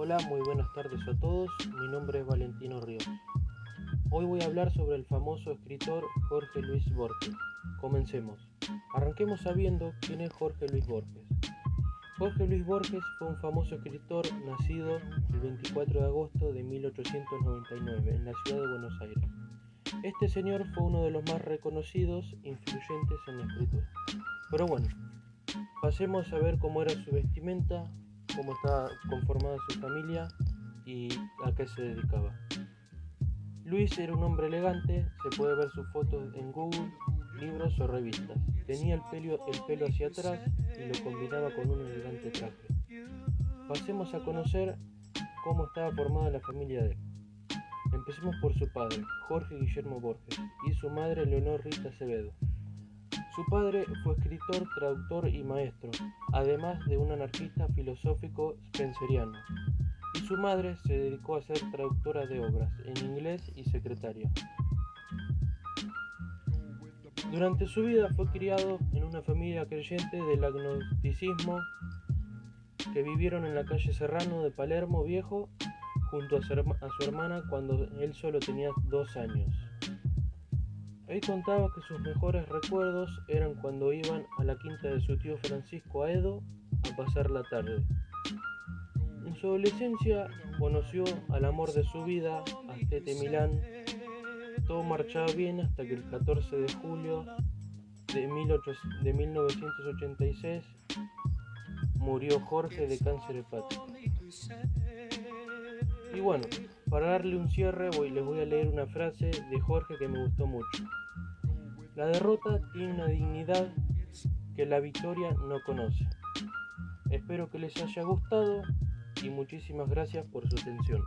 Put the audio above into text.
Hola, muy buenas tardes a todos. Mi nombre es Valentino Ríos. Hoy voy a hablar sobre el famoso escritor Jorge Luis Borges. Comencemos. Arranquemos sabiendo quién es Jorge Luis Borges. Jorge Luis Borges fue un famoso escritor nacido el 24 de agosto de 1899 en la ciudad de Buenos Aires. Este señor fue uno de los más reconocidos e influyentes en la escritura. Pero bueno, pasemos a ver cómo era su vestimenta, cómo estaba conformada su familia y a qué se dedicaba. Luis era un hombre elegante, se puede ver sus fotos en Google, libros o revistas. Tenía el pelo, el pelo hacia atrás y lo combinaba con un elegante traje. Pasemos a conocer cómo estaba formada la familia de él. Empecemos por su padre, Jorge Guillermo Borges, y su madre, Leonor Rita Acevedo. Su padre fue escritor, traductor y maestro, además de un anarquista filosófico spenceriano. Y su madre se dedicó a ser traductora de obras en inglés y secretaria. Durante su vida fue criado en una familia creyente del agnosticismo que vivieron en la calle Serrano de Palermo Viejo junto a su, hermana cuando él solo tenía dos años. Él contaba que sus mejores recuerdos eran cuando iban a la quinta de su tío Francisco Aedo a pasar la tarde. En su adolescencia conoció al amor de su vida, Astete Milán. Todo marchaba bien hasta que el 14 de julio de 1986 murió Jorge de cáncer hepático. Y bueno, para darle un cierre voy, les voy a leer una frase de Jorge que me gustó mucho. La derrota tiene una dignidad que la victoria no conoce. Espero que les haya gustado y muchísimas gracias por su atención.